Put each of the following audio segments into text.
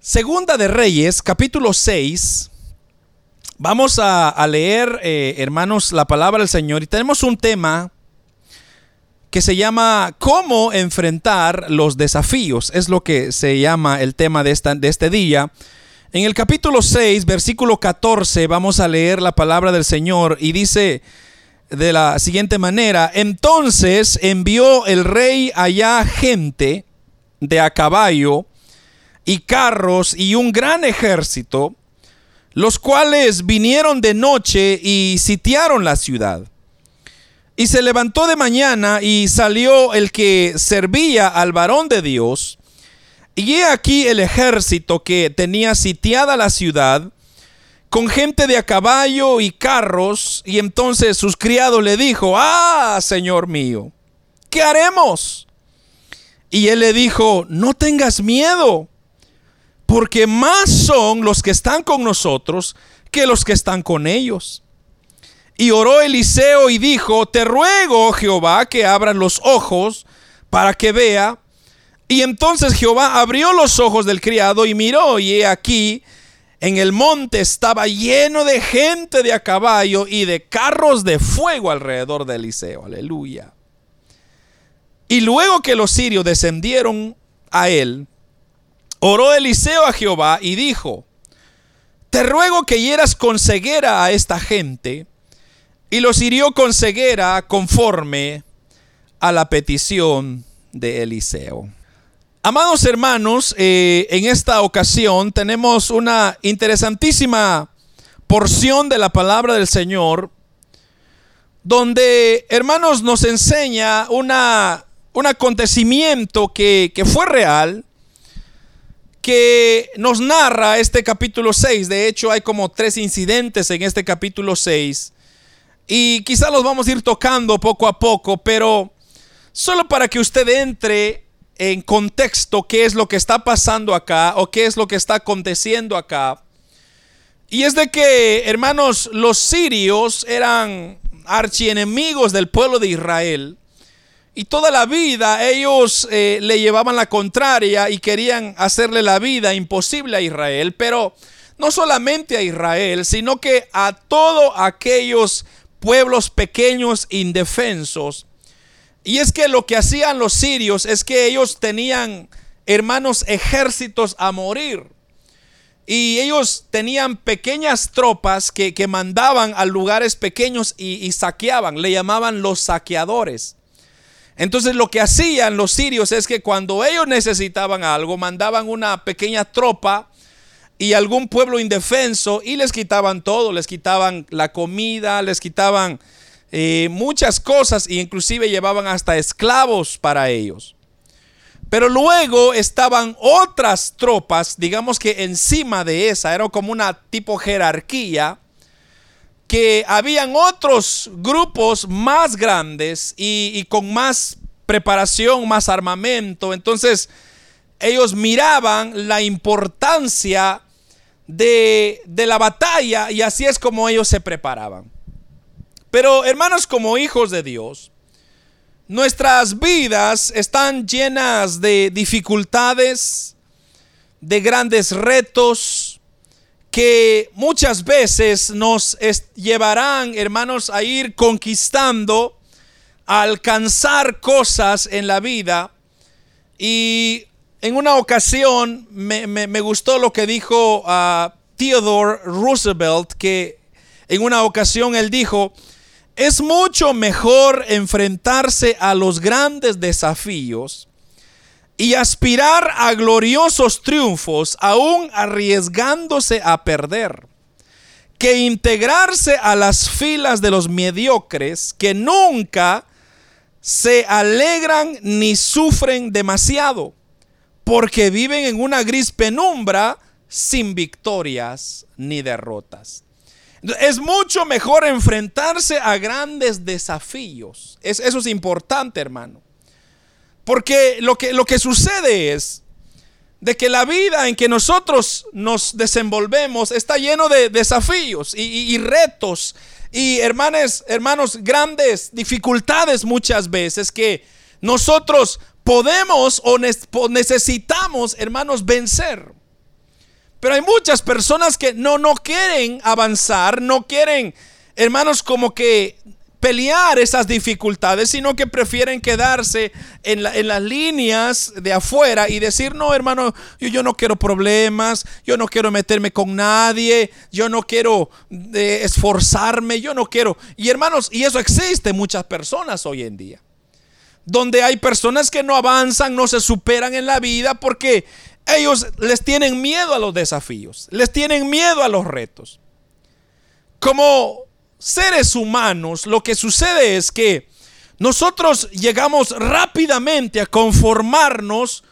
Segunda de Reyes, capítulo 6. Vamos a, leer, eh, hermanos, la palabra del Señor. Y tenemos un tema que se llama ¿Cómo enfrentar los desafíos? Es lo que se llama el tema de, esta, de este día. En el capítulo 6, versículo 14, vamos a leer la palabra del Señor y dice de la siguiente manera, entonces envió el rey allá gente de a caballo y carros y un gran ejército, los cuales vinieron de noche y sitiaron la ciudad. Y se levantó de mañana y salió el que servía al varón de Dios. Y he aquí el ejército que tenía sitiada la ciudad, con gente de a caballo y carros. Y entonces sus criados le dijo, ah, Señor mío, ¿qué haremos? Y él le dijo, no tengas miedo porque más son los que están con nosotros que los que están con ellos. Y oró Eliseo y dijo, te ruego, Jehová, que abran los ojos para que vea. Y entonces Jehová abrió los ojos del criado y miró, y he aquí, en el monte estaba lleno de gente de a caballo y de carros de fuego alrededor de Eliseo. Aleluya. Y luego que los sirios descendieron a él, Oró Eliseo a Jehová y dijo, te ruego que hieras con ceguera a esta gente. Y los hirió con ceguera conforme a la petición de Eliseo. Amados hermanos, eh, en esta ocasión tenemos una interesantísima porción de la palabra del Señor, donde, hermanos, nos enseña una, un acontecimiento que, que fue real, que nos narra este capítulo 6. De hecho, hay como tres incidentes en este capítulo 6. Y quizá los vamos a ir tocando poco a poco, pero solo para que usted entre en contexto qué es lo que está pasando acá o qué es lo que está aconteciendo acá. Y es de que, hermanos, los sirios eran archienemigos del pueblo de Israel. Y toda la vida ellos eh, le llevaban la contraria y querían hacerle la vida imposible a Israel, pero no solamente a Israel, sino que a todos aquellos pueblos pequeños indefensos. Y es que lo que hacían los sirios es que ellos tenían hermanos ejércitos a morir. Y ellos tenían pequeñas tropas que, mandaban a lugares pequeños y saqueaban. Le llamaban los saqueadores. Entonces lo que hacían los sirios es que cuando ellos necesitaban algo, mandaban una pequeña tropa y algún pueblo indefenso y les quitaban todo, les quitaban la comida, les quitaban eh, muchas cosas e inclusive llevaban hasta esclavos para ellos. Pero luego estaban otras tropas, digamos que encima de esa, era como una tipo jerarquía, que habían otros grupos más grandes y, con más preparación, más armamento. Entonces ellos miraban la importancia de, de la batalla y así es como ellos se preparaban. Pero hermanos, como hijos de Dios, nuestras vidas están llenas de dificultades, de grandes retos, que muchas veces nos llevarán, hermanos, a ir conquistando, a alcanzar cosas en la vida. Y en una ocasión me, gustó lo que dijo a Theodore Roosevelt, que en una ocasión él dijo, es mucho mejor enfrentarse a los grandes desafíos y aspirar a gloriosos triunfos aún arriesgándose a perder, que integrarse a las filas de los mediocres que nunca se alegran ni sufren demasiado, porque viven en una gris penumbra sin victorias ni derrotas. Es mucho mejor enfrentarse a grandes desafíos. eso es importante, hermano. Porque lo que, lo que sucede es de que la vida en que nosotros nos desenvolvemos está lleno de desafíos y, retos y hermanos, hermanos, grandes dificultades muchas veces que nosotros podemos o necesitamos, hermanos, vencer. Pero hay muchas personas que no, no quieren avanzar, no quieren, hermanos, como que pelear esas dificultades, sino que prefieren quedarse en, las líneas de afuera y decir, no, hermano, yo, yo, no quiero problemas, yo no quiero meterme con nadie, yo no quiero eh, esforzarme, yo no quiero. Y hermanos, y eso existe muchas personas hoy en día, donde hay personas que no avanzan, no se superan en la vida porque ellos les tienen miedo a los desafíos, les tienen miedo a los retos. Como seres humanos, lo que sucede es que nosotros llegamos rápidamente a conformarnos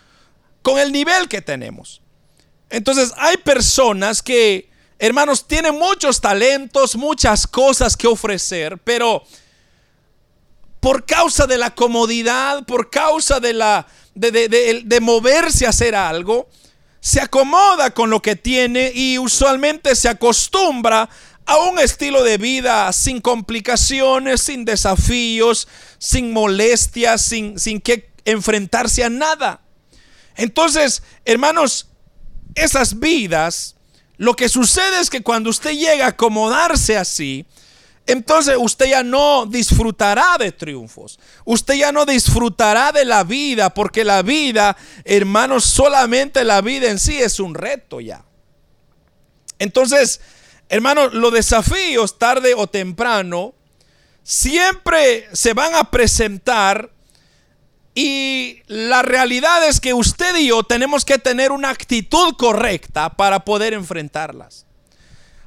con el nivel que tenemos. Entonces hay personas que, hermanos, tienen muchos talentos, muchas cosas que ofrecer, pero por causa de la comodidad, por causa de la de, de moverse a hacer algo, se acomoda con lo que tiene y usualmente se acostumbra a un estilo de vida sin complicaciones, sin desafíos, sin molestias, sin, sin que enfrentarse a nada. Entonces, hermanos, esas vidas, lo que sucede es que cuando usted llega a acomodarse así, entonces usted ya no disfrutará de triunfos. Usted ya no disfrutará de la vida, porque la vida, hermanos, solamente la vida en sí es un reto ya. Entonces, Hermanos, los desafíos tarde o temprano siempre se van a presentar y la realidad es que usted y yo tenemos que tener una actitud correcta para poder enfrentarlas.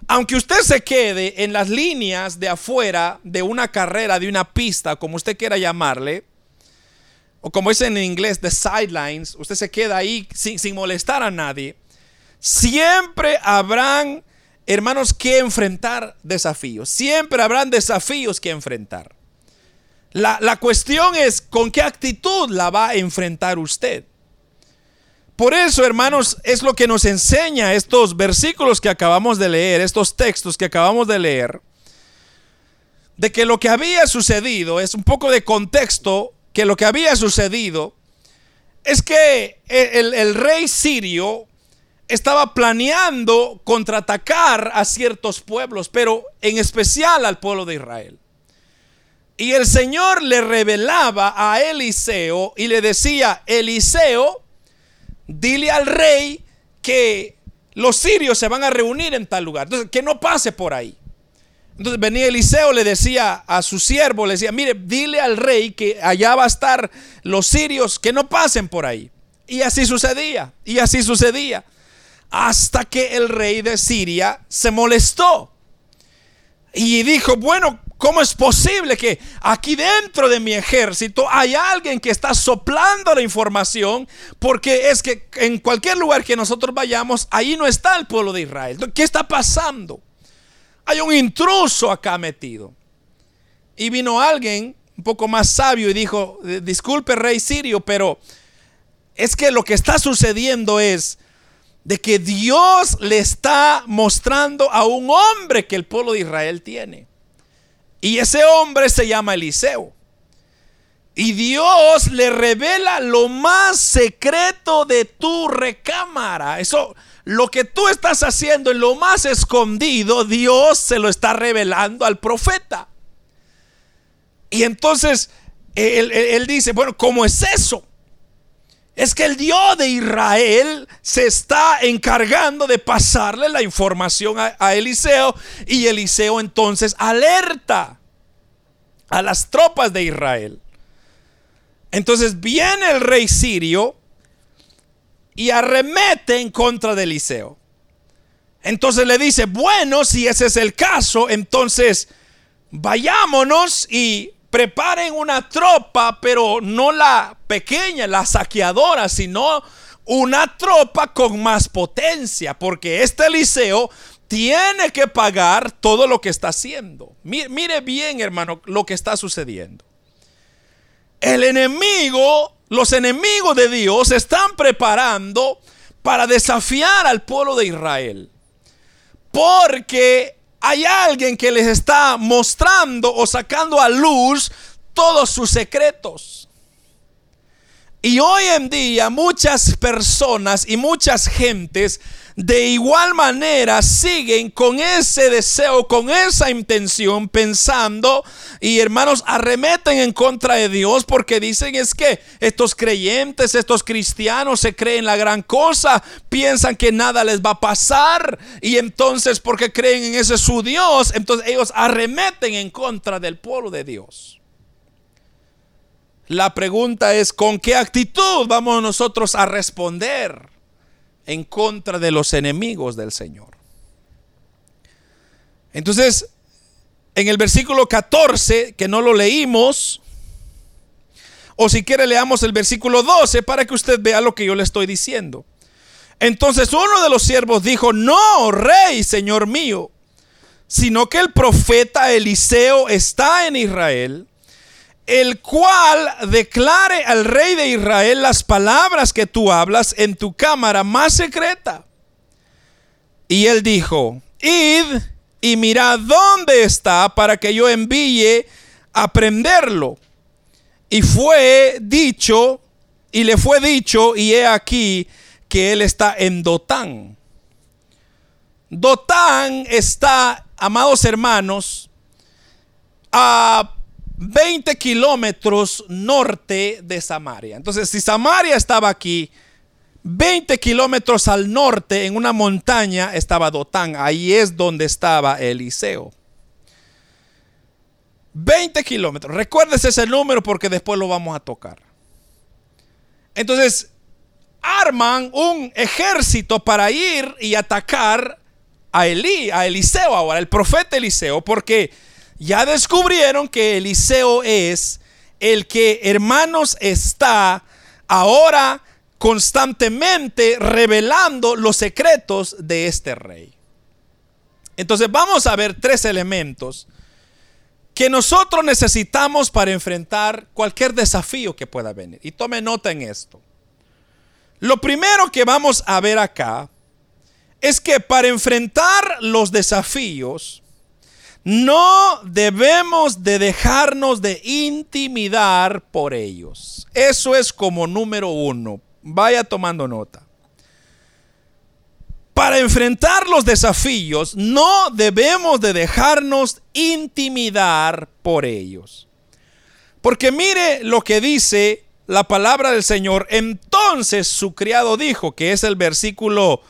Aunque usted se quede en las líneas de afuera de una carrera, de una pista, como usted quiera llamarle, o como dicen en inglés, the sidelines, usted se queda ahí sin, sin molestar a nadie, siempre habrán hermanos, que enfrentar desafíos. Siempre habrán desafíos que enfrentar. La, cuestión es con qué actitud la va a enfrentar usted. Por eso, hermanos, es lo que nos enseña estos versículos que acabamos de leer, estos textos que acabamos de leer, de que lo que había sucedido, es un poco de contexto, que lo que había sucedido es que el, el rey sirio estaba planeando contraatacar a ciertos pueblos, pero en especial al pueblo de Israel. Y el Señor le revelaba a Eliseo y le decía, Eliseo, dile al rey que los sirios se van a reunir en tal lugar. Entonces, que no pase por ahí. Entonces venía Eliseo, le decía a su siervo, le decía, mire, dile al rey que allá va a estar los sirios, que no pasen por ahí. Y así sucedía, y así sucedía hasta que el rey de Siria se molestó y dijo, bueno, ¿cómo es posible que aquí dentro de mi ejército hay alguien que está soplando la información? Porque es que en cualquier lugar que nosotros vayamos, ahí no está el pueblo de Israel. ¿Qué está pasando? Hay un intruso acá metido. Y vino alguien un poco más sabio y dijo, disculpe rey sirio, pero es que lo que está sucediendo es de que Dios le está mostrando a un hombre que el pueblo de Israel tiene. Y ese hombre se llama Eliseo. Y Dios le revela lo más secreto de tu recámara. Eso, lo que tú estás haciendo en lo más escondido, Dios se lo está revelando al profeta. Y entonces él, él dice, bueno, ¿cómo es eso? Es que el Dios de Israel se está encargando de pasarle la información a, Eliseo y Eliseo entonces alerta a las tropas de Israel. Entonces viene el rey sirio y arremete en contra de Eliseo. Entonces le dice, bueno, si ese es el caso, entonces vayámonos y preparen una tropa, pero no la pequeña, la saqueadora, sino una tropa con más potencia, porque este Eliseo tiene que pagar todo lo que está haciendo. Mire, bien, hermano, lo que está sucediendo. El enemigo, los enemigos de Dios están preparando para desafiar al pueblo de Israel. Porque hay alguien que les está mostrando o sacando a luz todos sus secretos. Y hoy en día muchas personas y muchas gentes de igual manera siguen con ese deseo, con esa intención, pensando y hermanos arremeten en contra de Dios porque dicen es que estos creyentes, estos cristianos se creen la gran cosa, piensan que nada les va a pasar y entonces porque creen en ese su Dios, entonces ellos arremeten en contra del pueblo de Dios. La pregunta es, ¿con qué actitud vamos nosotros a responder en contra de los enemigos del Señor? Entonces, en el versículo 14, que no lo leímos, o si quiere leamos el versículo 12 para que usted vea lo que yo le estoy diciendo. Entonces uno de los siervos dijo, no, rey, señor mío, sino que el profeta Eliseo está en Israel el cual declare al rey de Israel las palabras que tú hablas en tu cámara más secreta. Y él dijo, id y mirad dónde está para que yo envíe a prenderlo. Y fue dicho, y le fue dicho, y he aquí que él está en Dotán. Dotán está, amados hermanos, a 20 kilómetros norte de Samaria. Entonces, si Samaria estaba aquí, 20 kilómetros al norte, en una montaña, estaba Dotán. Ahí es donde estaba Eliseo. 20 kilómetros. Recuérdese ese número porque después lo vamos a tocar. Entonces, arman un ejército para ir y atacar a Elí, a Eliseo ahora, el profeta Eliseo, porque ya descubrieron que Eliseo es el que, hermanos, está ahora constantemente revelando los secretos de este rey. Entonces vamos a ver tres elementos que nosotros necesitamos para enfrentar cualquier desafío que pueda venir. Y tome nota en esto. Lo primero que vamos a ver acá es que para enfrentar los desafíos, no debemos de dejarnos de intimidar por ellos. Eso es como número uno. Vaya tomando nota. Para enfrentar los desafíos no debemos de dejarnos intimidar por ellos. Porque mire lo que dice la palabra del Señor. Entonces su criado dijo, que es el versículo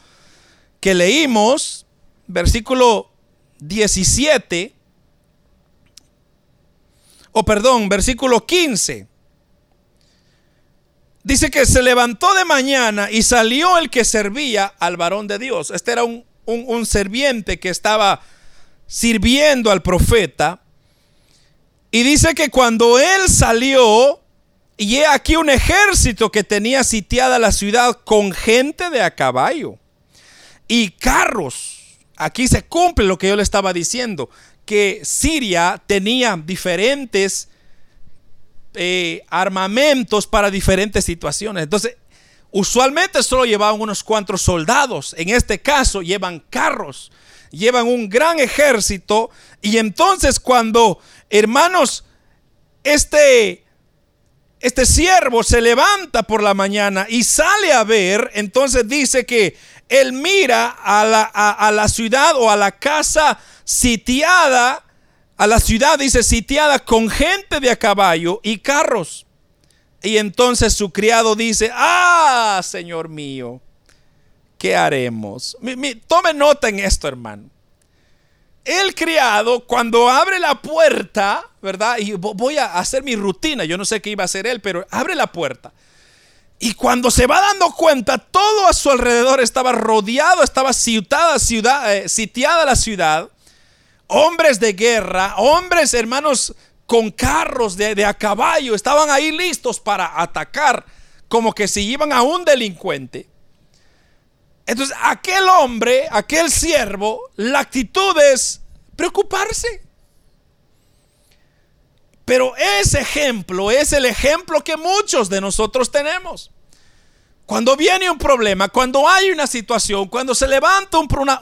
que leímos, versículo 17, o perdón, versículo 15. Dice que se levantó de mañana y salió el que servía al varón de Dios. Este era un, un, serviente que estaba sirviendo al profeta. Y dice que cuando él salió, y he aquí un ejército que tenía sitiada la ciudad con gente de a caballo y carros aquí se cumple lo que yo le estaba diciendo, que Siria tenía diferentes eh, armamentos para diferentes situaciones. Entonces, usualmente solo llevaban unos cuantos soldados. En este caso, llevan carros, llevan un gran ejército. Y entonces, cuando, hermanos, este este siervo se levanta por la mañana y sale a ver, entonces dice que él mira a la, a, la ciudad o a la casa sitiada, a la ciudad dice sitiada con gente de a caballo y carros. Y entonces su criado dice, ah, Señor mío, ¿qué haremos? tome nota en esto, hermano. El criado, cuando abre la puerta, ¿verdad? Y voy a hacer mi rutina, yo no sé qué iba a hacer él, pero abre la puerta. Y cuando se va dando cuenta, todo a su alrededor estaba rodeado, estaba eh, sitiada la ciudad. Hombres de guerra, hombres hermanos con carros de, de, a caballo, estaban ahí listos para atacar, como que si iban a un delincuente. Entonces, aquel hombre, aquel siervo, la actitud es preocuparse. Pero ese ejemplo es el ejemplo que muchos de nosotros tenemos. Cuando viene un problema, cuando hay una situación, cuando se levanta una,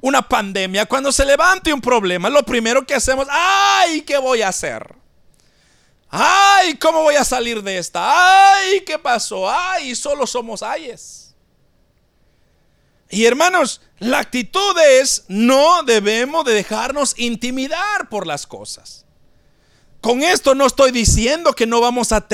una pandemia, cuando se levanta un problema, lo primero que hacemos, ay, ¿qué voy a hacer? Ay, ¿cómo voy a salir de esta? Ay, ¿qué pasó? Ay, solo somos ayes. Y hermanos, la actitud es no debemos de dejarnos intimidar por las cosas. Con esto no estoy diciendo que no vamos a,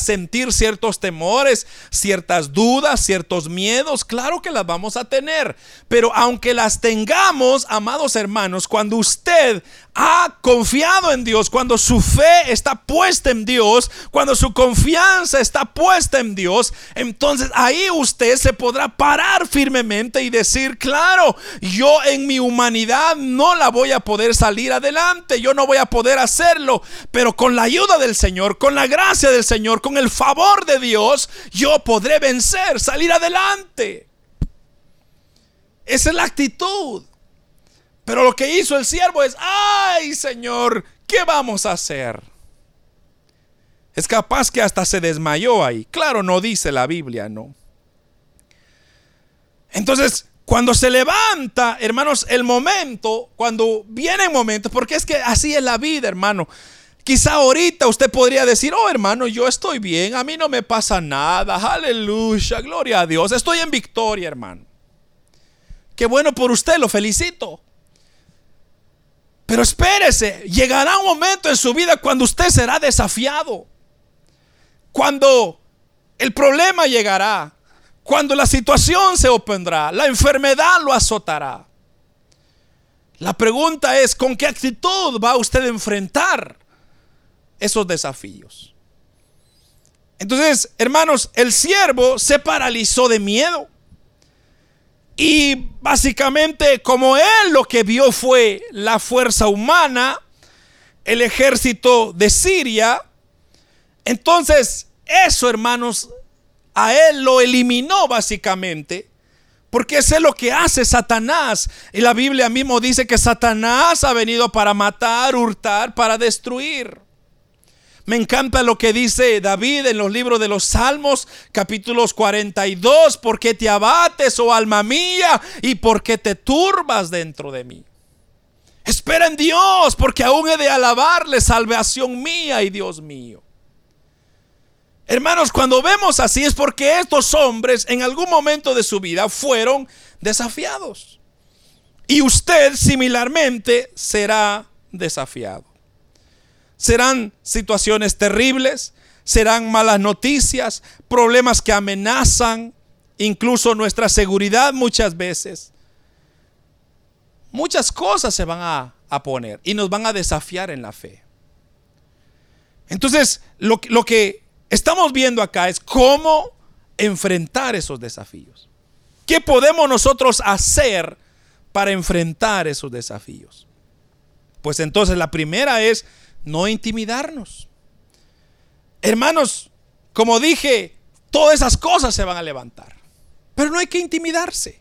sentir ciertos temores, ciertas dudas, ciertos miedos. Claro que las vamos a tener. Pero aunque las tengamos, amados hermanos, cuando usted ha confiado en Dios, cuando su fe está puesta en Dios, cuando su confianza está puesta en Dios, entonces ahí usted se podrá parar firmemente y decir, claro, yo en mi humanidad no la voy a poder salir adelante, yo no voy a poder hacerlo, pero con la ayuda del Señor, con la gracia del Señor, con el favor de Dios, yo podré vencer, salir adelante. Esa es la actitud. Pero lo que hizo el siervo es, ay Señor, ¿qué vamos a hacer? Es capaz que hasta se desmayó ahí. Claro, no dice la Biblia, ¿no? Entonces, cuando se levanta, hermanos, el momento, cuando vienen momentos, porque es que así es la vida, hermano. Quizá ahorita usted podría decir, oh hermano, yo estoy bien, a mí no me pasa nada, aleluya, gloria a Dios, estoy en victoria, hermano. Qué bueno por usted, lo felicito. Pero espérese, llegará un momento en su vida cuando usted será desafiado. Cuando el problema llegará. Cuando la situación se opondrá. La enfermedad lo azotará. La pregunta es, ¿con qué actitud va usted a enfrentar esos desafíos? Entonces, hermanos, el siervo se paralizó de miedo. Y básicamente como él lo que vio fue la fuerza humana, el ejército de Siria, entonces eso hermanos, a él lo eliminó básicamente. Porque eso es lo que hace Satanás. Y la Biblia mismo dice que Satanás ha venido para matar, hurtar, para destruir. Me encanta lo que dice David en los libros de los Salmos, capítulos 42, ¿por qué te abates, oh alma mía? ¿Y por qué te turbas dentro de mí? Espera en Dios, porque aún he de alabarle, salvación mía y Dios mío. Hermanos, cuando vemos así es porque estos hombres en algún momento de su vida fueron desafiados. Y usted similarmente será desafiado. Serán situaciones terribles, serán malas noticias, problemas que amenazan incluso nuestra seguridad muchas veces. Muchas cosas se van a, poner y nos van a desafiar en la fe. Entonces, lo, lo que estamos viendo acá es cómo enfrentar esos desafíos. ¿Qué podemos nosotros hacer para enfrentar esos desafíos? Pues entonces la primera es no intimidarnos. Hermanos, como dije, todas esas cosas se van a levantar, pero no hay que intimidarse.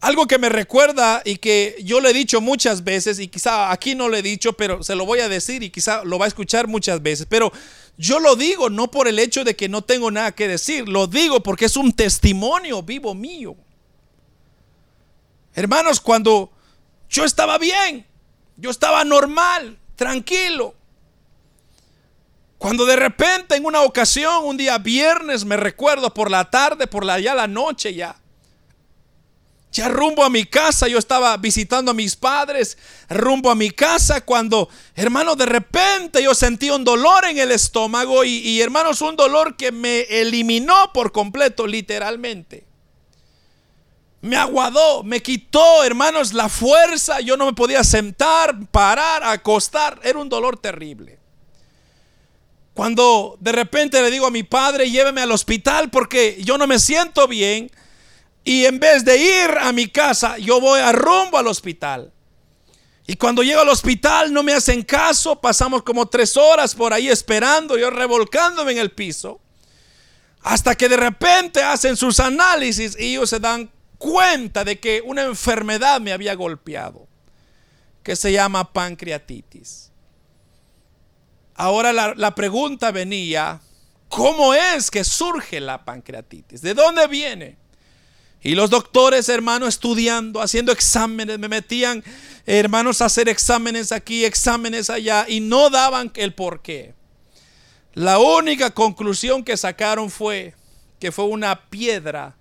Algo que me recuerda y que yo le he dicho muchas veces y quizá aquí no lo he dicho, pero se lo voy a decir y quizá lo va a escuchar muchas veces, pero yo lo digo no por el hecho de que no tengo nada que decir, lo digo porque es un testimonio vivo mío. Hermanos, cuando yo estaba bien, yo estaba normal, tranquilo. Cuando de repente en una ocasión, un día viernes, me recuerdo por la tarde, por la ya la noche ya, ya rumbo a mi casa, yo estaba visitando a mis padres, rumbo a mi casa, cuando, hermano, de repente yo sentí un dolor en el estómago y, y hermanos, un dolor que me eliminó por completo, literalmente me aguadó, me quitó, hermanos, la fuerza. Yo no me podía sentar, parar, acostar. Era un dolor terrible. Cuando de repente le digo a mi padre, lléveme al hospital porque yo no me siento bien. Y en vez de ir a mi casa, yo voy a rumbo al hospital. Y cuando llego al hospital no me hacen caso, pasamos como tres horas por ahí esperando, yo revolcándome en el piso. Hasta que de repente hacen sus análisis y ellos se dan cuenta de que una enfermedad me había golpeado, que se llama pancreatitis. Ahora la, pregunta venía, ¿cómo es que surge la pancreatitis? ¿De dónde viene? Y los doctores, hermano, estudiando, haciendo exámenes, me metían hermanos, hacer exámenes aquí, exámenes allá, y no daban el por qué. La única conclusión que sacaron fue que fue una piedra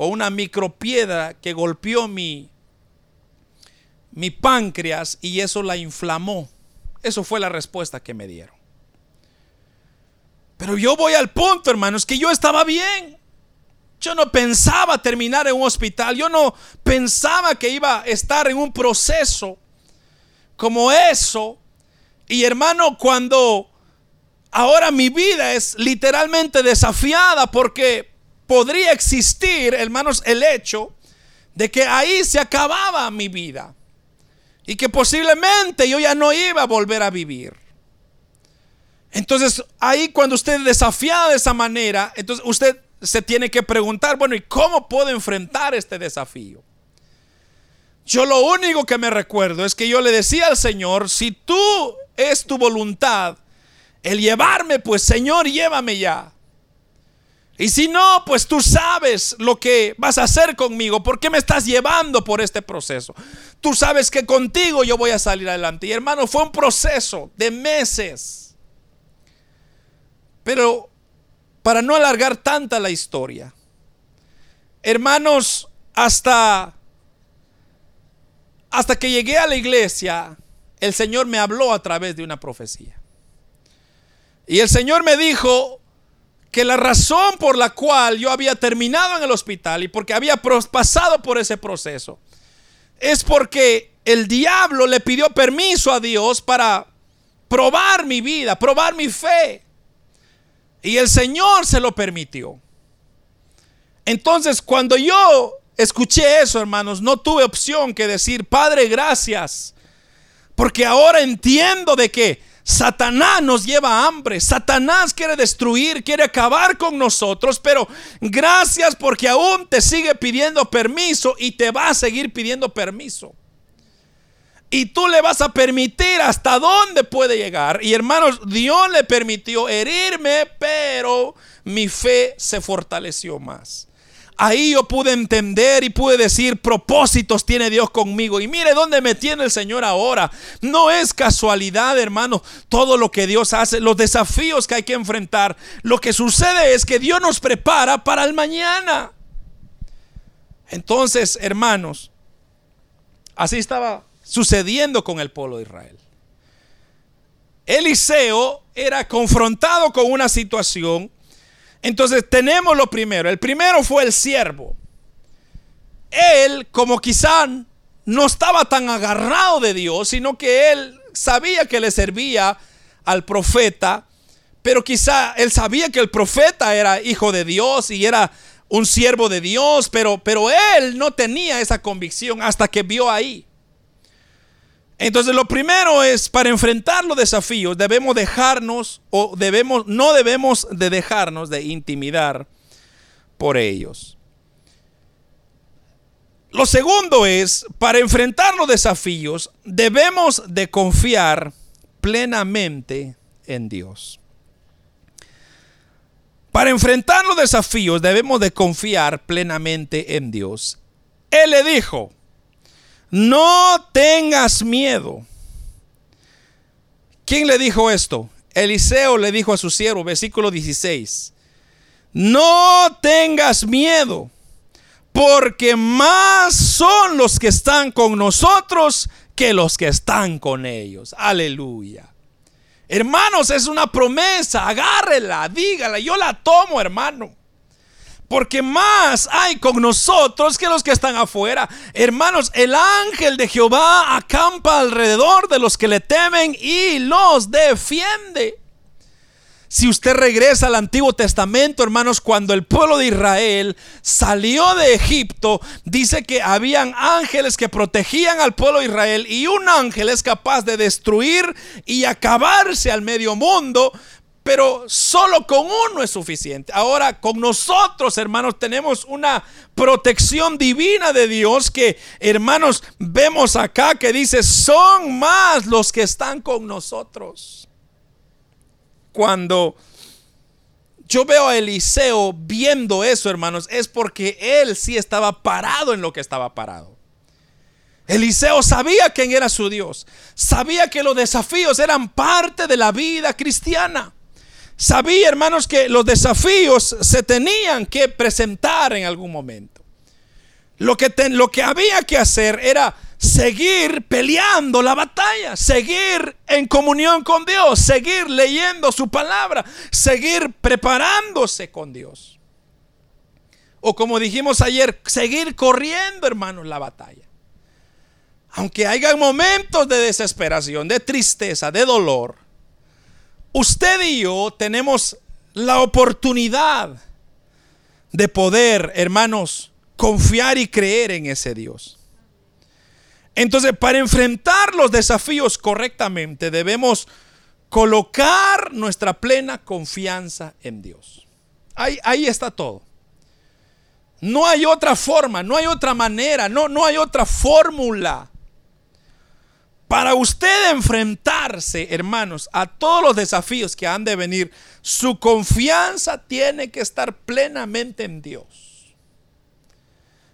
o una micropiedra que golpeó mi, mi páncreas y eso la inflamó. Eso fue la respuesta que me dieron. Pero yo voy al punto, hermanos, que yo estaba bien. Yo no pensaba terminar en un hospital. Yo no pensaba que iba a estar en un proceso como eso. Y hermano, cuando ahora mi vida es literalmente desafiada porque podría existir, hermanos, el hecho de que ahí se acababa mi vida. Y que posiblemente yo ya no iba a volver a vivir. Entonces, ahí cuando usted desafiada de esa manera, entonces usted se tiene que preguntar, bueno, ¿y cómo puedo enfrentar este desafío? Yo lo único que me recuerdo es que yo le decía al Señor, si tú es tu voluntad el llevarme, pues Señor, llévame ya. Y si no, pues tú sabes lo que vas a hacer conmigo. ¿Por qué me estás llevando por este proceso? Tú sabes que contigo yo voy a salir adelante. Y hermano, fue un proceso de meses. Pero para no alargar tanta la historia. Hermanos, hasta hasta que llegué a la iglesia, el Señor me habló a través de una profecía. Y el Señor me dijo que la razón por la cual yo había terminado en el hospital y porque había pasado por ese proceso es porque el diablo le pidió permiso a Dios para probar mi vida, probar mi fe. Y el Señor se lo permitió. Entonces, cuando yo escuché eso, hermanos, no tuve opción que decir, Padre, gracias. Porque ahora entiendo de que Satanás nos lleva a hambre. Satanás quiere destruir, quiere acabar con nosotros. Pero gracias porque aún te sigue pidiendo permiso y te va a seguir pidiendo permiso. Y tú le vas a permitir hasta dónde puede llegar. Y hermanos, Dios le permitió herirme, pero mi fe se fortaleció más. Ahí yo pude entender y pude decir, propósitos tiene Dios conmigo. Y mire dónde me tiene el Señor ahora. No es casualidad, hermano, todo lo que Dios hace, los desafíos que hay que enfrentar. Lo que sucede es que Dios nos prepara para el mañana. Entonces, hermanos, así estaba sucediendo con el pueblo de Israel. Eliseo era confrontado con una situación. Entonces tenemos lo primero. El primero fue el siervo. Él, como quizá no estaba tan agarrado de Dios, sino que él sabía que le servía al profeta, pero quizá él sabía que el profeta era hijo de Dios y era un siervo de Dios, pero, pero él no tenía esa convicción hasta que vio ahí. Entonces lo primero es para enfrentar los desafíos debemos dejarnos o debemos no debemos de dejarnos de intimidar por ellos. Lo segundo es para enfrentar los desafíos debemos de confiar plenamente en Dios. Para enfrentar los desafíos debemos de confiar plenamente en Dios. Él le dijo, no tengas miedo. ¿Quién le dijo esto? Eliseo le dijo a su siervo, versículo 16, no tengas miedo, porque más son los que están con nosotros que los que están con ellos. Aleluya. Hermanos, es una promesa, agárrela, dígala, yo la tomo, hermano. Porque más hay con nosotros que los que están afuera. Hermanos, el ángel de Jehová acampa alrededor de los que le temen y los defiende. Si usted regresa al Antiguo Testamento, hermanos, cuando el pueblo de Israel salió de Egipto, dice que habían ángeles que protegían al pueblo de Israel y un ángel es capaz de destruir y acabarse al medio mundo pero solo con uno es suficiente. Ahora, con nosotros, hermanos, tenemos una protección divina de Dios que, hermanos, vemos acá que dice, son más los que están con nosotros. Cuando yo veo a Eliseo viendo eso, hermanos, es porque él sí estaba parado en lo que estaba parado. Eliseo sabía quién era su Dios. Sabía que los desafíos eran parte de la vida cristiana. Sabía, hermanos, que los desafíos se tenían que presentar en algún momento. Lo que, lo que había que hacer era seguir peleando la batalla, seguir en comunión con Dios, seguir leyendo su palabra, seguir preparándose con Dios. O como dijimos ayer, seguir corriendo, hermanos, la batalla. Aunque haya momentos de desesperación, de tristeza, de dolor, usted y yo tenemos la oportunidad de poder, hermanos, confiar y creer en ese Dios. Entonces, para enfrentar los desafíos correctamente, debemos colocar nuestra plena confianza en Dios. Ahí, ahí está todo. No hay otra forma, no hay otra manera, no, no hay otra fórmula. Para usted enfrentarse, hermanos, a todos los desafíos que han de venir, su confianza tiene que estar plenamente en Dios.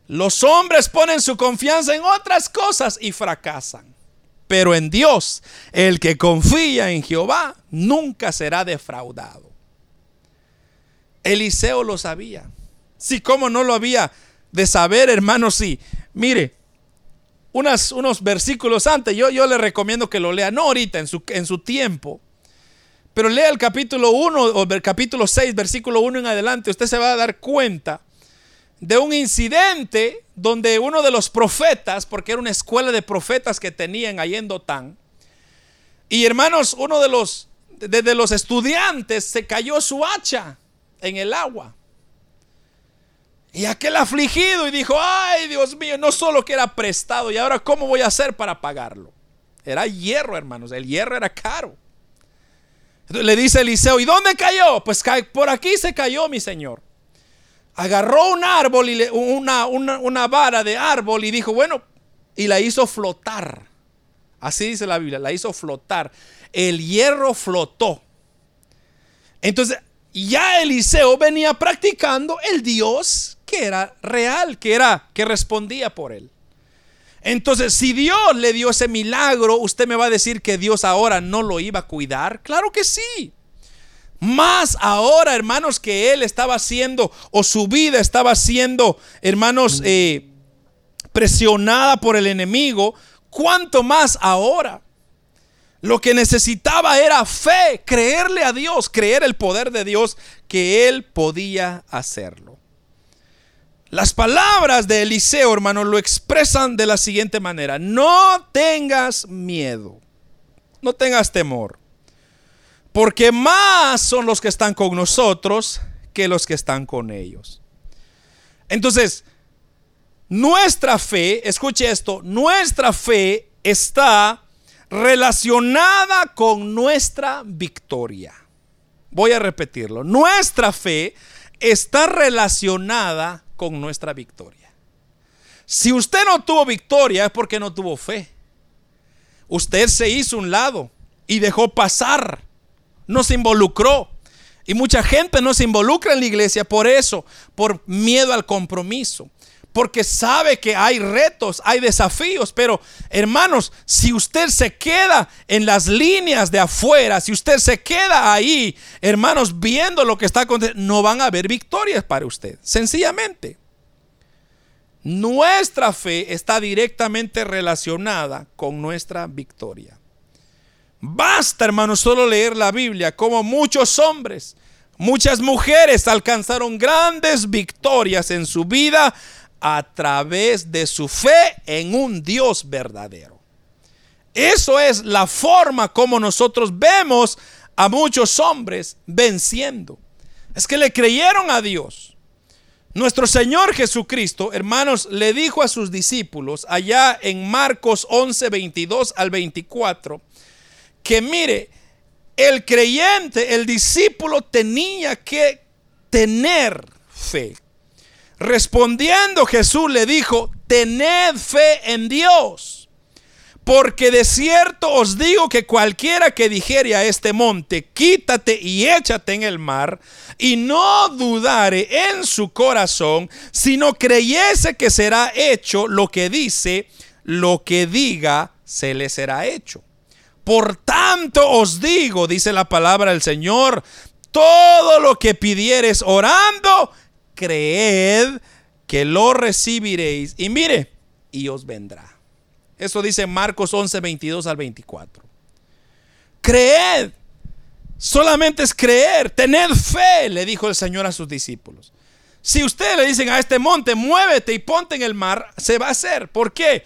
Los hombres ponen su confianza en otras cosas y fracasan. Pero en Dios, el que confía en Jehová nunca será defraudado. Eliseo lo sabía. Sí, como no lo había de saber, hermano, sí. Mire, unos versículos antes, yo, yo le recomiendo que lo lea, no ahorita, en su, en su tiempo. Pero lea el capítulo 1 o el capítulo 6, versículo 1 en adelante. Usted se va a dar cuenta de un incidente donde uno de los profetas, porque era una escuela de profetas que tenían ahí en Dotán, y hermanos, uno de los, de, los estudiantes se cayó su hacha en el agua. Y aquel afligido y dijo, ay Dios mío, no solo que era prestado, y ahora cómo voy a hacer para pagarlo. Era hierro, hermanos, el hierro era caro. Entonces le dice Eliseo, ¿y dónde cayó? Pues por aquí se cayó mi señor agarró un árbol y una, una, vara de árbol y dijo, bueno, y la hizo flotar. Así dice la Biblia, la hizo flotar. El hierro flotó. Entonces, ya Eliseo venía practicando el Dios era real, que era que respondía por él. Entonces, si Dios le dio ese milagro, usted me va a decir que Dios ahora no lo iba a cuidar. Claro que sí. Más ahora, hermanos, que él estaba siendo, o su vida estaba siendo, hermanos, eh, presionada por el enemigo, cuanto más ahora. Lo que necesitaba era fe, creerle a Dios, creer el poder de Dios, que él podía hacerlo. Las palabras de Eliseo, hermanos, lo expresan de la siguiente manera. No tengas miedo, no tengas temor porque más son los que están con nosotros que los que están con ellos. Entonces, nuestra fe, escuche esto, nuestra fe está relacionada con nuestra victoria. Voy a repetirlo. Nuestra fe está relacionada con nuestra victoria. Si usted no tuvo victoria es porque no tuvo fe. Usted se hizo un lado y dejó pasar no se involucró. Y mucha gente no se involucra en la iglesia por eso, por miedo al compromiso. Porque sabe que hay retos, hay desafíos. Pero hermanos, si usted se queda en las líneas de afuera, si usted se queda ahí, hermanos, viendo lo que está aconteciendo, no van a haber victorias para usted. Sencillamente. Nuestra fe está directamente relacionada con nuestra victoria. Basta, hermanos, solo leer la Biblia, como muchos hombres, muchas mujeres alcanzaron grandes victorias en su vida a través de su fe en un Dios verdadero. Eso es la forma como nosotros vemos a muchos hombres venciendo. Es que le creyeron a Dios. Nuestro Señor Jesucristo, hermanos, le dijo a sus discípulos allá en Marcos 11, 22 al 24, que mire, el creyente, el discípulo tenía que tener fe. Respondiendo Jesús le dijo, tened fe en Dios. Porque de cierto os digo que cualquiera que dijere a este monte, quítate y échate en el mar, y no dudare en su corazón, sino creyese que será hecho lo que dice, lo que diga se le será hecho. Por tanto os digo, dice la palabra del Señor, todo lo que pidieres orando, creed que lo recibiréis. Y mire, y os vendrá. Eso dice Marcos 11, 22 al 24. Creed. Solamente es creer. Tened fe, le dijo el Señor a sus discípulos. Si ustedes le dicen a este monte, muévete y ponte en el mar, se va a hacer. ¿Por qué?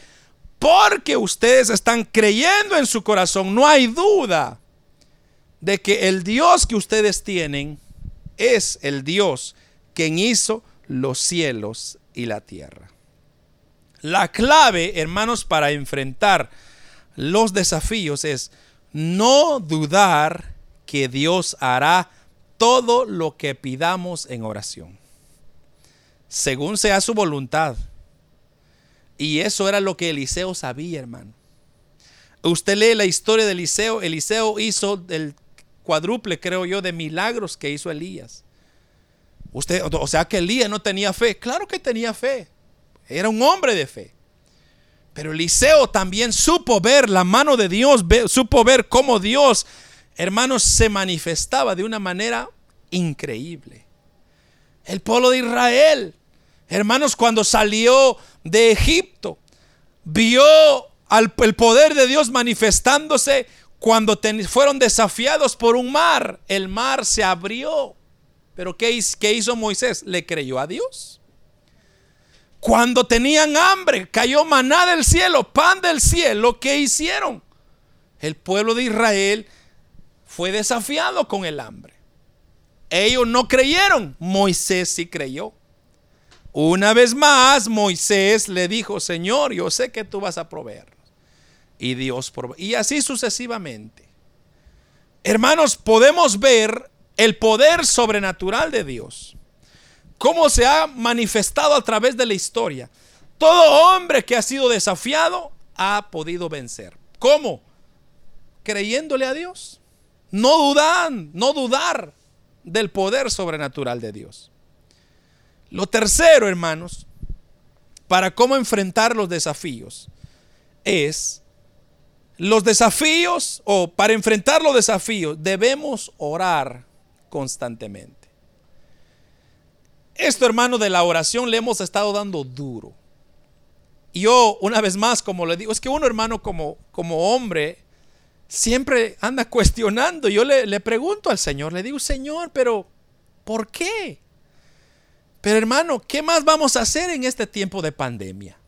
Porque ustedes están creyendo en su corazón. No hay duda de que el Dios que ustedes tienen es el Dios quien hizo los cielos y la tierra. La clave, hermanos, para enfrentar los desafíos es no dudar que Dios hará todo lo que pidamos en oración, según sea su voluntad. Y eso era lo que Eliseo sabía, hermano. Usted lee la historia de Eliseo. Eliseo hizo el cuádruple, creo yo, de milagros que hizo Elías. Usted, o sea que Elías no tenía fe. Claro que tenía fe. Era un hombre de fe. Pero Eliseo también supo ver la mano de Dios, supo ver cómo Dios, hermanos, se manifestaba de una manera increíble. El pueblo de Israel, hermanos, cuando salió de Egipto, vio al, el poder de Dios manifestándose cuando fueron desafiados por un mar. El mar se abrió. Pero ¿qué, ¿qué hizo Moisés? Le creyó a Dios. Cuando tenían hambre, cayó maná del cielo, pan del cielo. ¿Qué hicieron? El pueblo de Israel fue desafiado con el hambre. Ellos no creyeron, Moisés sí creyó. Una vez más, Moisés le dijo, Señor, yo sé que tú vas a proveer. Y Dios. Y así sucesivamente. Hermanos, podemos ver el poder sobrenatural de Dios. Cómo se ha manifestado a través de la historia. Todo hombre que ha sido desafiado ha podido vencer. ¿Cómo? Creyéndole a Dios. No dudan, no dudar del poder sobrenatural de Dios. Lo tercero, hermanos, para cómo enfrentar los desafíos, es los desafíos, o para enfrentar los desafíos, debemos orar constantemente. Esto, hermano, de la oración le hemos estado dando duro. Y yo, una vez más, como le digo, es que uno, hermano, como, como hombre, siempre anda cuestionando. Yo le, le pregunto al Señor, le digo, Señor, pero ¿por qué? Pero hermano, ¿qué más vamos a hacer en este tiempo de pandemia?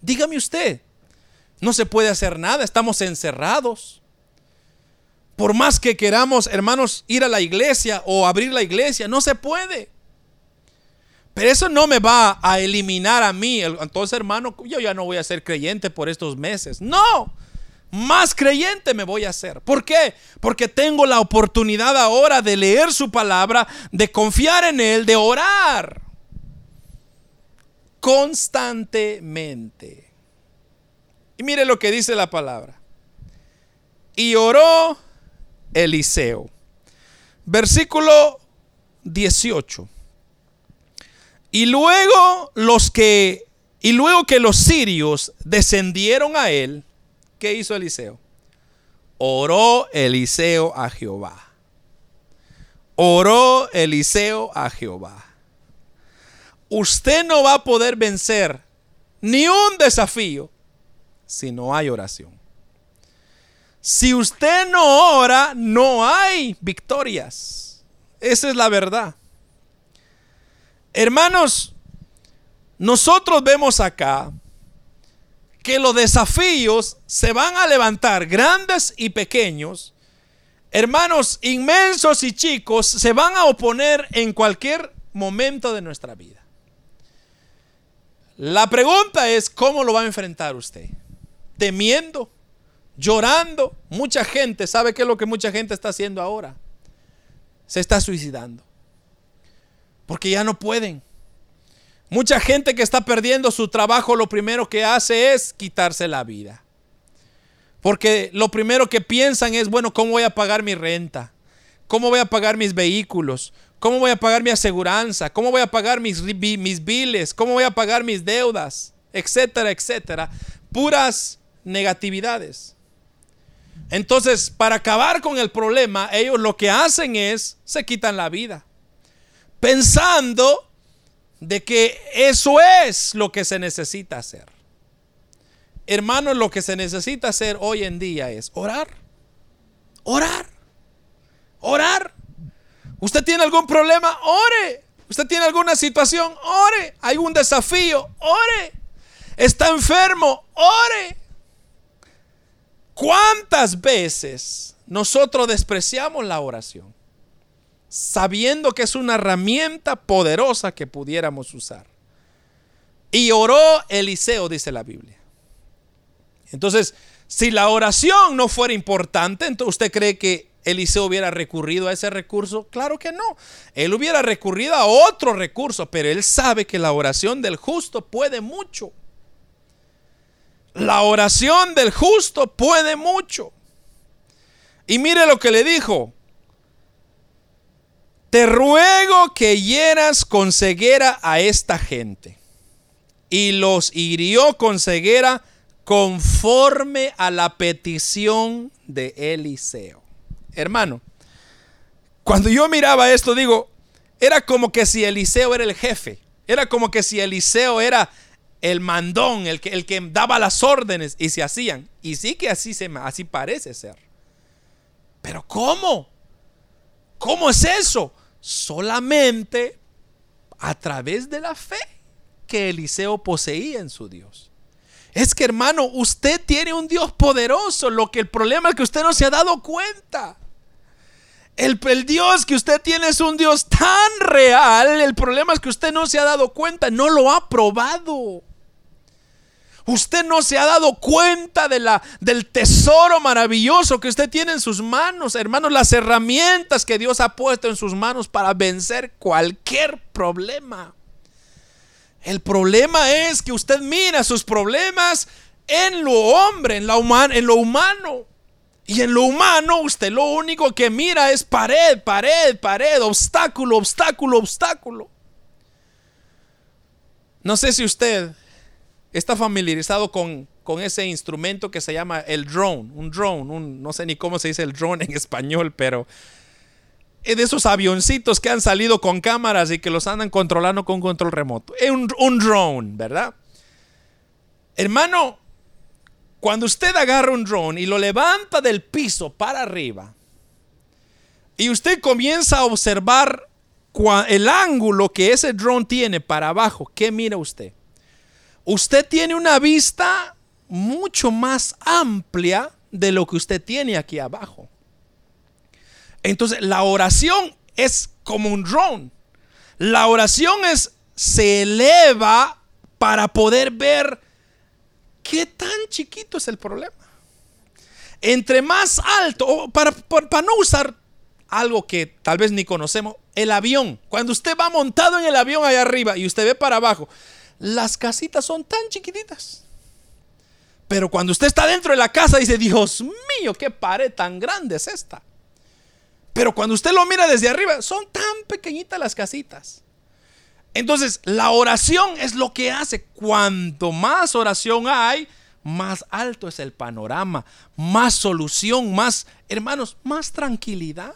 Dígame usted, no se puede hacer nada, estamos encerrados. Por más que queramos, hermanos, ir a la iglesia o abrir la iglesia, no se puede. Pero eso no me va a eliminar a mí. Entonces, hermano, yo ya no voy a ser creyente por estos meses. No, más creyente me voy a hacer. ¿Por qué? Porque tengo la oportunidad ahora de leer su palabra, de confiar en Él, de orar constantemente. Y mire lo que dice la palabra. Y oró Eliseo. Versículo 18. Y luego los que y luego que los sirios descendieron a él, ¿qué hizo Eliseo? Oró Eliseo a Jehová. Oró Eliseo a Jehová usted no va a poder vencer ni un desafío si no hay oración. Si usted no ora, no hay victorias. Esa es la verdad. Hermanos, nosotros vemos acá que los desafíos se van a levantar, grandes y pequeños. Hermanos, inmensos y chicos, se van a oponer en cualquier momento de nuestra vida. La pregunta es, ¿cómo lo va a enfrentar usted? ¿Temiendo? ¿Llorando? Mucha gente, ¿sabe qué es lo que mucha gente está haciendo ahora? Se está suicidando. Porque ya no pueden. Mucha gente que está perdiendo su trabajo, lo primero que hace es quitarse la vida. Porque lo primero que piensan es, bueno, ¿cómo voy a pagar mi renta? ¿Cómo voy a pagar mis vehículos? ¿Cómo voy a pagar mi aseguranza? ¿Cómo voy a pagar mis, mis biles? ¿Cómo voy a pagar mis deudas? Etcétera, etcétera. puras negatividades. Entonces, para acabar con el problema, ellos lo que hacen es, se quitan la vida, pensando de que eso es lo que se necesita hacer. Hermanos, lo que se necesita hacer hoy en día es orar, orar, orar. ¿Usted tiene algún problema? Ore. ¿Usted tiene alguna situación? Ore. ¿Hay un desafío? Ore. ¿Está enfermo? Ore. ¿Cuántas veces nosotros despreciamos la oración? Sabiendo que es una herramienta poderosa que pudiéramos usar. Y oró Eliseo, dice la Biblia. Entonces, si la oración no fuera importante, entonces usted cree que Eliseo hubiera recurrido a ese recurso? Claro que no. Él hubiera recurrido a otro recurso, pero él sabe que la oración del justo puede mucho. La oración del justo puede mucho. Y mire lo que le dijo. Te ruego que hieras con ceguera a esta gente. Y los hirió con ceguera conforme a la petición de Eliseo. Hermano, cuando yo miraba esto, digo, era como que si Eliseo era el jefe. Era como que si Eliseo era el mandón, el que, el que daba las órdenes y se hacían. Y sí que así, se, así parece ser. Pero ¿cómo? ¿Cómo es eso? Solamente a través de la fe que Eliseo poseía en su Dios. Es que hermano, usted tiene un Dios poderoso. Lo que el problema es que usted no se ha dado cuenta. El, el, Dios que usted tiene es un Dios tan real. El problema es que usted no se ha dado cuenta, no lo ha probado. Usted no se ha dado cuenta de la, del tesoro maravilloso que usted tiene en sus manos, hermanos, las herramientas que Dios ha puesto en sus manos para vencer cualquier problema. El problema es que usted mira sus problemas en lo hombre, en, en lo humano. Y en lo humano usted lo único que mira es pared, pared, pared, obstáculo, obstáculo, obstáculo. No sé si usted está familiarizado con, con ese instrumento que se llama el drone, un drone, no sé ni cómo se dice el drone en español, pero es de esos avioncitos que han salido con cámaras y que los andan controlando con control remoto. Es un drone, ¿verdad? Hermano, cuando usted agarra un drone y lo levanta del piso para arriba, y usted comienza a observar el ángulo que ese drone tiene para abajo, ¿qué mira usted? usted tiene una vista mucho más amplia de lo que usted tiene aquí abajo. Entonces, la oración es como un drone. La oración es se eleva para poder ver qué tan chiquito es el problema. Entre más alto, para, para no usar algo que tal vez ni conocemos, el avión. Cuando usted va montado en el avión allá arriba y usted ve para abajo, las casitas son tan chiquititas. Pero cuando usted está dentro de la casa dice, Dios mío, qué pared tan grande es esta. Pero cuando usted lo mira desde arriba, son tan pequeñitas las casitas. Entonces, la oración es lo que hace. Cuanto más oración hay, más alto es el panorama, más solución, más, hermanos, más tranquilidad.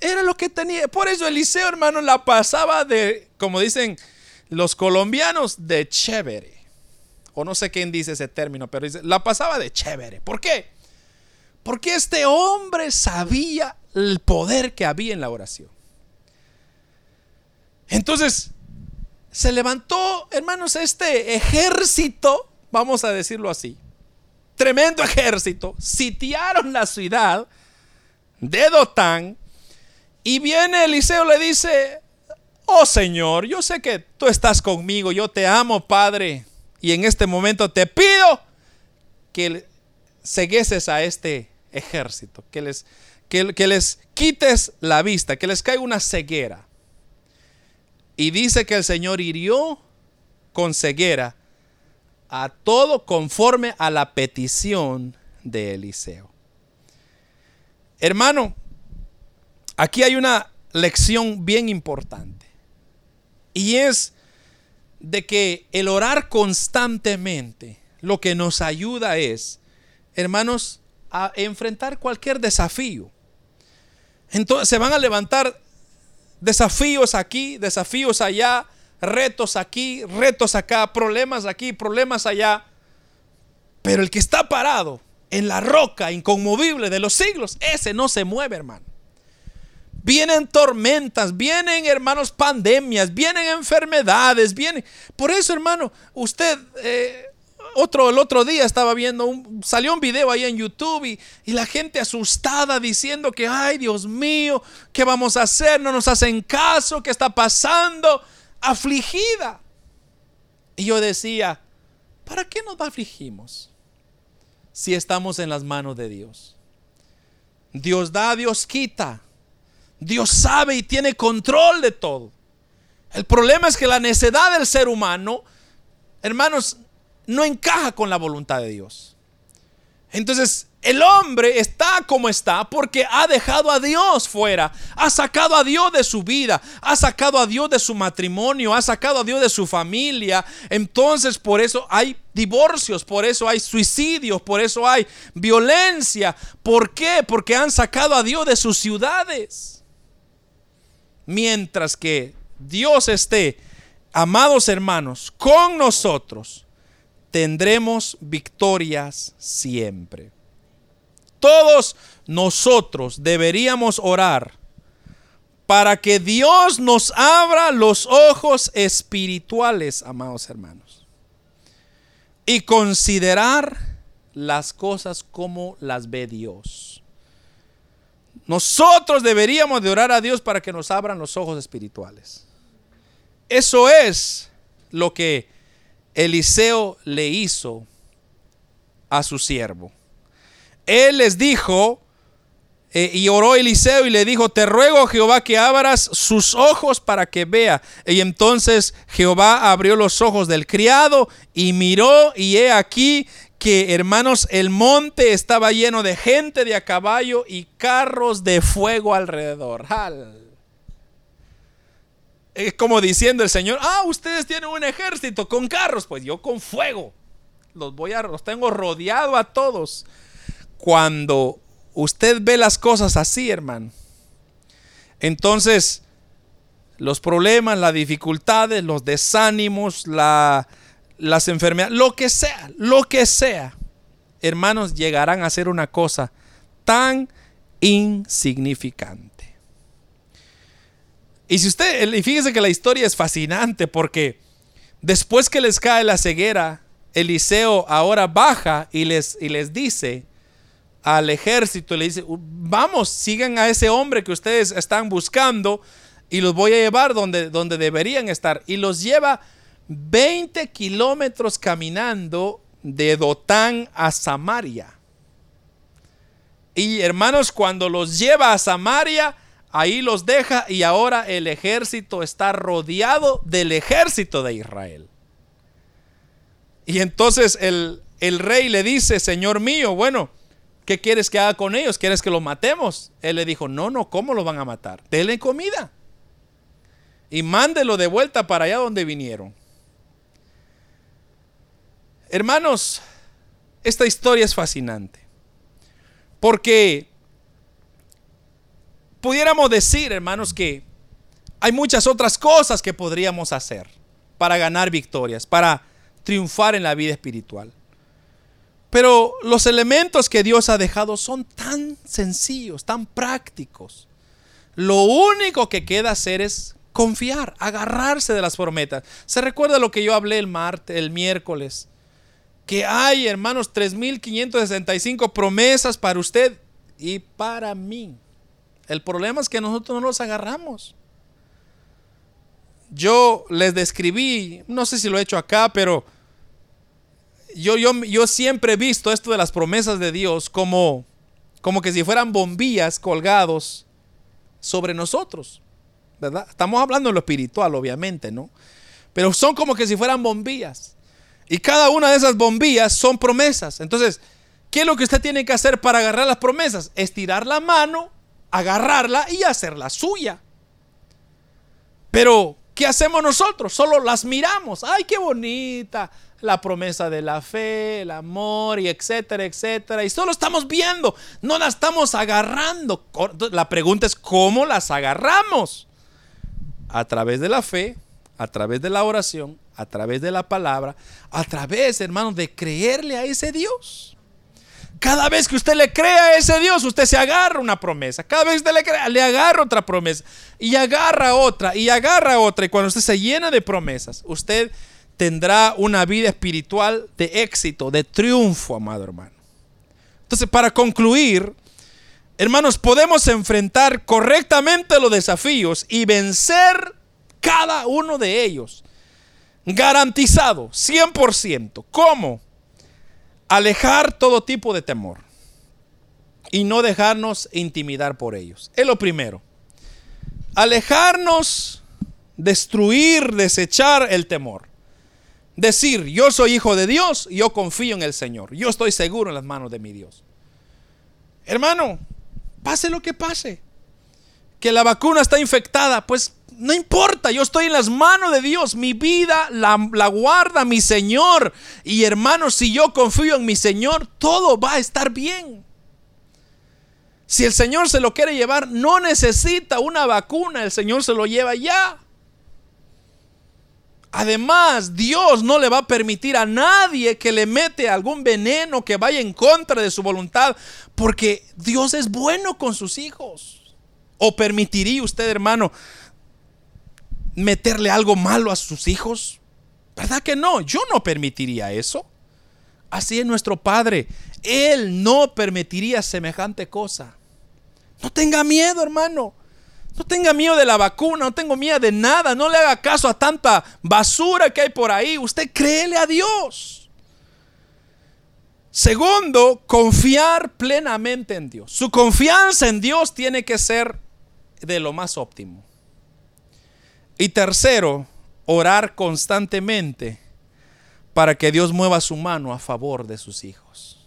Era lo que tenía. Por eso Eliseo, hermano, la pasaba de, como dicen los colombianos, de chévere. O no sé quién dice ese término, pero dice, la pasaba de chévere. ¿Por qué? Porque este hombre sabía el poder que había en la oración. Entonces, se levantó, hermanos, este ejército, vamos a decirlo así, tremendo ejército, sitiaron la ciudad de Dotán y viene Eliseo, le dice, oh Señor, yo sé que tú estás conmigo, yo te amo, Padre, y en este momento te pido que cegueses a este ejército, que les, que, que les quites la vista, que les caiga una ceguera. Y dice que el Señor hirió con ceguera a todo conforme a la petición de Eliseo. Hermano, Aquí hay una lección bien importante. Y es de que el orar constantemente lo que nos ayuda es, hermanos, a enfrentar cualquier desafío. Entonces se van a levantar desafíos aquí, desafíos allá, retos aquí, retos acá, problemas aquí, problemas allá. Pero el que está parado en la roca inconmovible de los siglos, ese no se mueve, hermano. Vienen tormentas, vienen hermanos pandemias, vienen enfermedades, vienen... Por eso hermano, usted, eh, otro, el otro día estaba viendo, un, salió un video ahí en YouTube y, y la gente asustada diciendo que, ay Dios mío, ¿qué vamos a hacer? No nos hacen caso, ¿qué está pasando? Afligida. Y yo decía, ¿para qué nos afligimos si estamos en las manos de Dios? Dios da, Dios quita. Dios sabe y tiene control de todo. El problema es que la necedad del ser humano, hermanos, no encaja con la voluntad de Dios. Entonces, el hombre está como está porque ha dejado a Dios fuera, ha sacado a Dios de su vida, ha sacado a Dios de su matrimonio, ha sacado a Dios de su familia. Entonces por eso hay divorcios, por eso hay suicidios, por eso hay violencia. ¿Por qué? Porque han sacado a Dios de sus ciudades. Mientras que Dios esté, amados hermanos, con nosotros, tendremos victorias siempre. Todos nosotros deberíamos orar para que Dios nos abra los ojos espirituales, amados hermanos, y considerar las cosas como las ve Dios. Nosotros deberíamos de orar a Dios para que nos abran los ojos espirituales. Eso es lo que Eliseo le hizo a su siervo. Él les dijo, eh, y oró Eliseo y le dijo, te ruego Jehová que abras sus ojos para que vea. Y entonces Jehová abrió los ojos del criado y miró y he aquí que, hermanos, el monte estaba lleno de gente de a caballo y carros de fuego alrededor. Es como diciendo el Señor, ah, ustedes tienen un ejército con carros, pues yo con fuego. Los voy a, los tengo rodeado a todos. Cuando usted ve las cosas así, hermano, entonces los problemas, las dificultades, los desánimos, la, las enfermedades, lo que sea, lo que sea, hermanos, llegarán a ser una cosa tan insignificante. Y si usted, y fíjese que la historia es fascinante porque después que les cae la ceguera, Eliseo ahora baja y les, y les dice al ejército, le dice, vamos, sigan a ese hombre que ustedes están buscando y los voy a llevar donde, donde deberían estar. Y los lleva 20 kilómetros caminando de Dotán a Samaria. Y hermanos, cuando los lleva a Samaria, ahí los deja y ahora el ejército está rodeado del ejército de Israel. Y entonces el, el rey le dice, Señor mío, bueno, ¿qué quieres que haga con ellos? ¿Quieres que los matemos? Él le dijo, no, no, ¿cómo los van a matar? Denle comida. Y mándelo de vuelta para allá donde vinieron. Hermanos, esta historia es fascinante. Porque pudiéramos decir, hermanos, que hay muchas otras cosas que podríamos hacer para ganar victorias, para triunfar en la vida espiritual. Pero los elementos que Dios ha dejado son tan sencillos, tan prácticos. Lo único que queda hacer es confiar, agarrarse de las promesas. ¿Se recuerda lo que yo hablé el martes, el miércoles? que hay, hermanos, 3.565 promesas para usted y para mí. El problema es que nosotros no los agarramos. Yo les describí, no sé si lo he hecho acá, pero yo, yo, yo siempre he visto esto de las promesas de Dios como, como que si fueran bombillas colgados sobre nosotros. ¿Verdad? Estamos hablando de lo espiritual, obviamente, ¿no? Pero son como que si fueran bombillas. Y cada una de esas bombillas son promesas. Entonces, ¿qué es lo que usted tiene que hacer para agarrar las promesas? Estirar la mano, agarrarla y hacerla suya. Pero ¿Qué hacemos nosotros? Solo las miramos. ¡Ay, qué bonita! La promesa de la fe, el amor y etcétera, etcétera. Y solo estamos viendo, no las estamos agarrando. La pregunta es, ¿cómo las agarramos? A través de la fe, a través de la oración, a través de la palabra, a través, hermanos, de creerle a ese Dios. Cada vez que usted le crea a ese Dios, usted se agarra una promesa. Cada vez que usted le crea, le agarra otra promesa. Y agarra otra, y agarra otra. Y cuando usted se llena de promesas, usted tendrá una vida espiritual de éxito, de triunfo, amado hermano. Entonces, para concluir, hermanos, podemos enfrentar correctamente los desafíos y vencer cada uno de ellos. Garantizado, 100%. ¿Cómo? Alejar todo tipo de temor y no dejarnos intimidar por ellos. Es lo primero. Alejarnos, destruir, desechar el temor. Decir, yo soy hijo de Dios, yo confío en el Señor, yo estoy seguro en las manos de mi Dios. Hermano, pase lo que pase, que la vacuna está infectada, pues no importa, yo estoy en las manos de Dios. Mi vida la, guarda mi Señor. Y hermanos, si yo confío en mi Señor, todo va a estar bien. Si el Señor se lo quiere llevar, no necesita una vacuna, el Señor se lo lleva ya. Además, Dios no le va a permitir a nadie que le mete algún veneno que vaya en contra de su voluntad, porque Dios es bueno con sus hijos. ¿O permitiría usted, hermano, meterle algo malo a sus hijos? ¿Verdad que no? Yo no permitiría eso. Así es nuestro Padre. Él no permitiría semejante cosa. No tenga miedo, hermano. No tenga miedo de la vacuna, no tengo miedo de nada. No le haga caso a tanta basura que hay por ahí. Usted créele a Dios. Segundo, confiar plenamente en Dios. Su confianza en Dios tiene que ser de lo más óptimo. Y tercero, orar constantemente para que Dios mueva su mano a favor de sus hijos.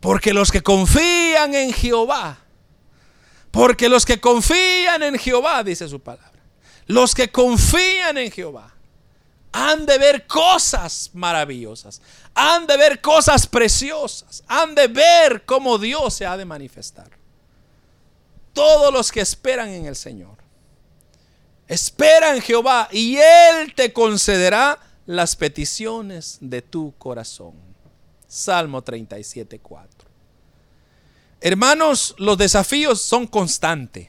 Porque los que confían en Jehová, porque los que confían en Jehová, dice su palabra, los que confían en Jehová, han de ver cosas maravillosas, han de ver cosas preciosas, han de ver cómo Dios se ha de manifestar. Todos los que esperan en el Señor Espera en Jehová y Él te concederá las peticiones de tu corazón. Salmo 37, 4. Hermanos, los desafíos son constantes.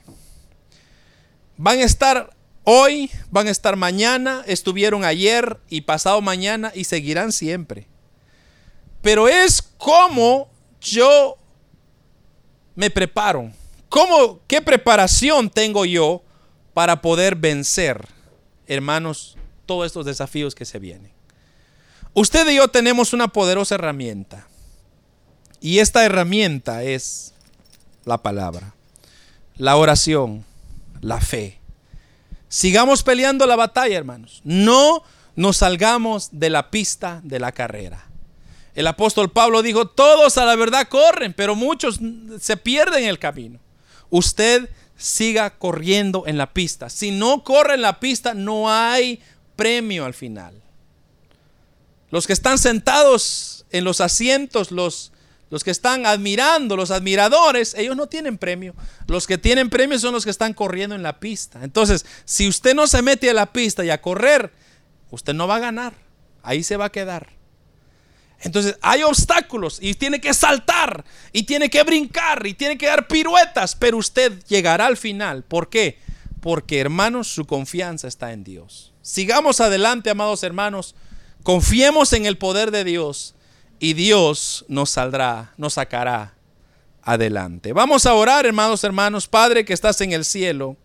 Van a estar hoy, van a estar mañana, estuvieron ayer y pasado mañana y seguirán siempre. Pero es como yo me preparo. ¿Cómo, ¿Qué preparación tengo yo para poder vencer, hermanos, todos estos desafíos que se vienen. Usted y yo tenemos una poderosa herramienta. Y esta herramienta es la palabra, la oración, la fe. Sigamos peleando la batalla, hermanos. No nos salgamos de la pista de la carrera. El apóstol Pablo dijo, todos a la verdad corren, pero muchos se pierden en el camino. Usted siga corriendo en la pista. Si no corre en la pista, no hay premio al final. Los que están sentados en los asientos, los, los que están admirando, los admiradores, ellos no tienen premio. Los que tienen premio son los que están corriendo en la pista. Entonces, si usted no se mete a la pista y a correr, usted no va a ganar. Ahí se va a quedar. Entonces hay obstáculos y tiene que saltar y tiene que brincar y tiene que dar piruetas, pero usted llegará al final. ¿Por qué? Porque hermanos, su confianza está en Dios. Sigamos adelante, amados hermanos. Confiemos en el poder de Dios y Dios nos saldrá, nos sacará adelante. Vamos a orar, hermanos, hermanos. Padre que estás en el cielo.